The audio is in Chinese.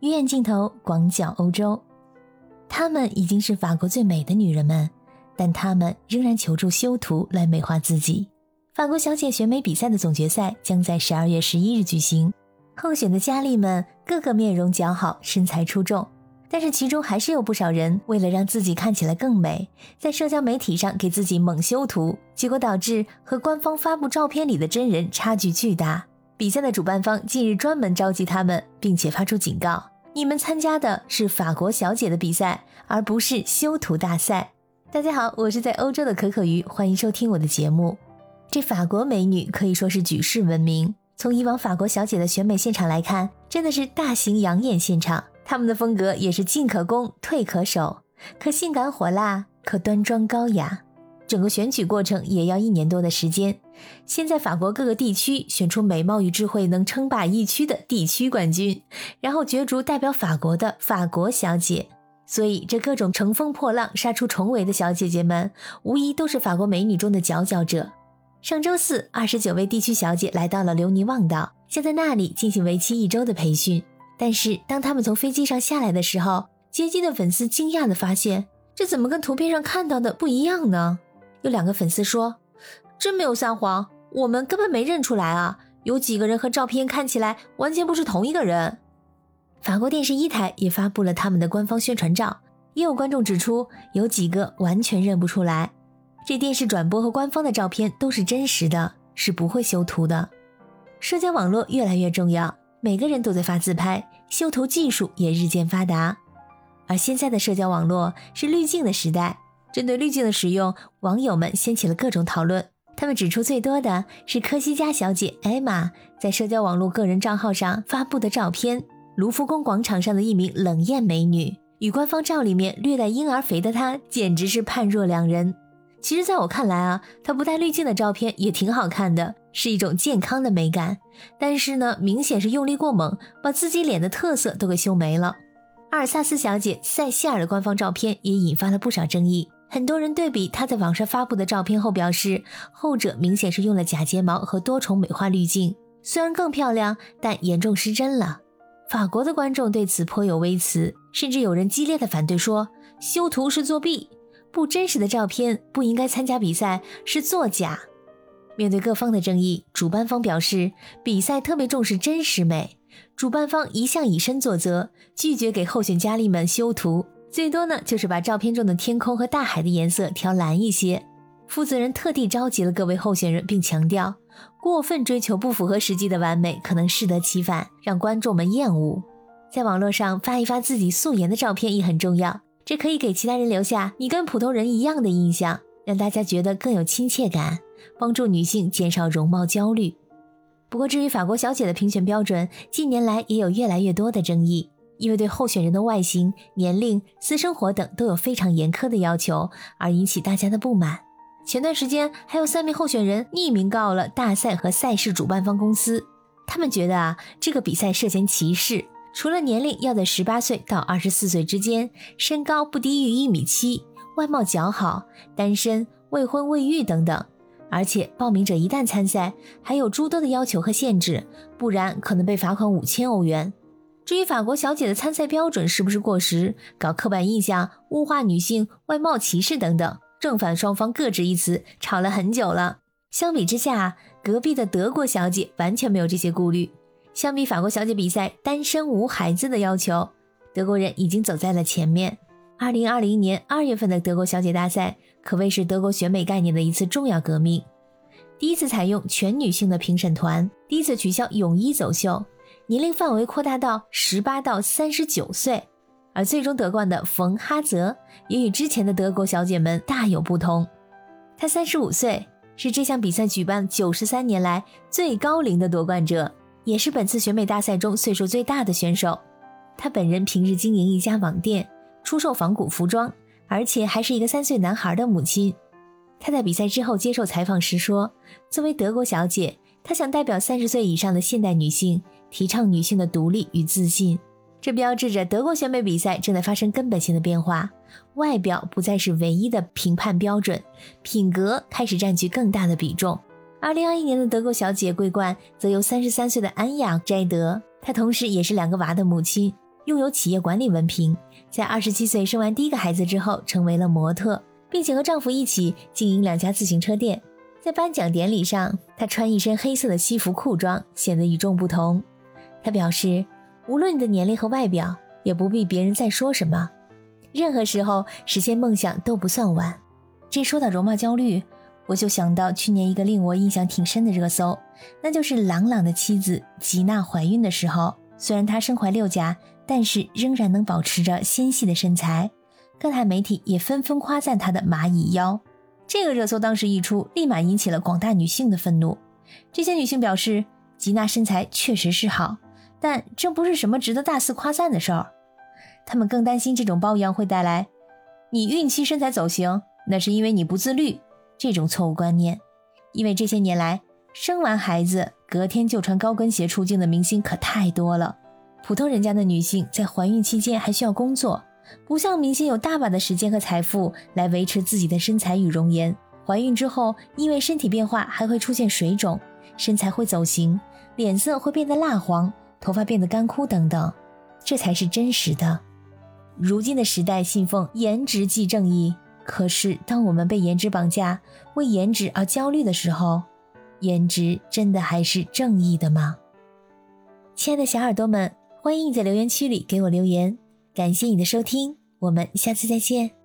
鱼眼镜头广角欧洲，她们已经是法国最美的女人们，但她们仍然求助修图来美化自己。法国小姐选美比赛的总决赛将在十二月十一日举行，候选的佳丽们个个面容姣好，身材出众。但是其中还是有不少人为了让自己看起来更美，在社交媒体上给自己猛修图，结果导致和官方发布照片里的真人差距巨大。比赛的主办方近日专门召集他们，并且发出警告：你们参加的是法国小姐的比赛，而不是修图大赛。大家好，我是在欧洲的可可鱼，欢迎收听我的节目。这法国美女可以说是举世闻名，从以往法国小姐的选美现场来看，真的是大型养眼现场。他们的风格也是进可攻，退可守，可性感火辣，可端庄高雅。整个选举过程也要一年多的时间。先在法国各个地区选出美貌与智慧能称霸一区的地区冠军，然后角逐代表法国的法国小姐。所以，这各种乘风破浪、杀出重围的小姐姐们，无疑都是法国美女中的佼佼者。上周四，二十九位地区小姐来到了留尼旺岛，将在那里进行为期一周的培训。但是当他们从飞机上下来的时候，接机的粉丝惊讶地发现，这怎么跟图片上看到的不一样呢？有两个粉丝说：“真没有撒谎，我们根本没认出来啊！有几个人和照片看起来完全不是同一个人。”法国电视一台也发布了他们的官方宣传照，也有观众指出，有几个完全认不出来。这电视转播和官方的照片都是真实的，是不会修图的。社交网络越来越重要。每个人都在发自拍，修图技术也日渐发达。而现在的社交网络是滤镜的时代，针对滤镜的使用，网友们掀起了各种讨论。他们指出最多的是科西嘉小姐艾玛在社交网络个人账号上发布的照片，卢浮宫广场上的一名冷艳美女，与官方照里面略带婴儿肥的她简直是判若两人。其实，在我看来啊，她不带滤镜的照片也挺好看的。是一种健康的美感，但是呢，明显是用力过猛，把自己脸的特色都给修没了。阿尔萨斯小姐塞西尔的官方照片也引发了不少争议，很多人对比他在网上发布的照片后表示，后者明显是用了假睫毛和多重美化滤镜，虽然更漂亮，但严重失真了。法国的观众对此颇有微词，甚至有人激烈的反对说，修图是作弊，不真实的照片不应该参加比赛，是作假。面对各方的争议，主办方表示，比赛特别重视真实美，主办方一向以身作则，拒绝给候选佳丽们修图，最多呢就是把照片中的天空和大海的颜色调蓝一些。负责人特地召集了各位候选人，并强调，过分追求不符合实际的完美，可能适得其反，让观众们厌恶。在网络上发一发自己素颜的照片也很重要，这可以给其他人留下你跟普通人一样的印象，让大家觉得更有亲切感。帮助女性减少容貌焦虑。不过，至于法国小姐的评选标准，近年来也有越来越多的争议，因为对候选人的外形、年龄、私生活等都有非常严苛的要求，而引起大家的不满。前段时间，还有三名候选人匿名告了大赛和赛事主办方公司，他们觉得啊，这个比赛涉嫌歧视，除了年龄要在十八岁到二十四岁之间，身高不低于一米七，外貌较好，单身、未婚未育等等。而且报名者一旦参赛，还有诸多的要求和限制，不然可能被罚款五千欧元。至于法国小姐的参赛标准是不是过时，搞刻板印象、物化女性、外貌歧视等等，正反双方各执一词，吵了很久了。相比之下，隔壁的德国小姐完全没有这些顾虑。相比法国小姐比赛单身无孩子的要求，德国人已经走在了前面。二零二零年二月份的德国小姐大赛。可谓是德国选美概念的一次重要革命。第一次采用全女性的评审团，第一次取消泳衣走秀，年龄范围扩大到十八到三十九岁。而最终得冠的冯哈泽也与之前的德国小姐们大有不同。她三十五岁，是这项比赛举办九十三年来最高龄的夺冠者，也是本次选美大赛中岁数最大的选手。她本人平日经营一家网店，出售仿古服装。而且还是一个三岁男孩的母亲。她在比赛之后接受采访时说：“作为德国小姐，她想代表三十岁以上的现代女性，提倡女性的独立与自信。这标志着德国选美比赛正在发生根本性的变化，外表不再是唯一的评判标准，品格开始占据更大的比重。”二零二一年的德国小姐桂冠则由三十三岁的安雅摘得，她同时也是两个娃的母亲。拥有企业管理文凭，在二十七岁生完第一个孩子之后，成为了模特，并且和丈夫一起经营两家自行车店。在颁奖典礼上，她穿一身黑色的西服裤装，显得与众不同。她表示，无论你的年龄和外表，也不必别人再说什么，任何时候实现梦想都不算晚。这说到容貌焦虑，我就想到去年一个令我印象挺深的热搜，那就是朗朗的妻子吉娜怀孕的时候，虽然她身怀六甲，但是仍然能保持着纤细的身材。各大媒体也纷纷夸赞她的蚂蚁腰。这个热搜当时一出，立马引起了广大女性的愤怒。这些女性表示，吉娜身材确实是好，但这不是什么值得大肆夸赞的事儿。他们更担心这种包养会带来你孕期身材走形，那是因为你不自律这种错误观念。因为这些年来，生完孩子隔天就穿高跟鞋出镜的明星可太多了。普通人家的女性在怀孕期间还需要工作。不像明星有大把的时间和财富来维持自己的身材与容颜，怀孕之后因为身体变化还会出现水肿，身材会走形，脸色会变得蜡黄，头发变得干枯等等，这才是真实的。如今的时代信奉颜值即正义，可是当我们被颜值绑架，为颜值而焦虑的时候，颜值真的还是正义的吗？亲爱的小耳朵们，欢迎你在留言区里给我留言。感谢你的收听，我们下次再见。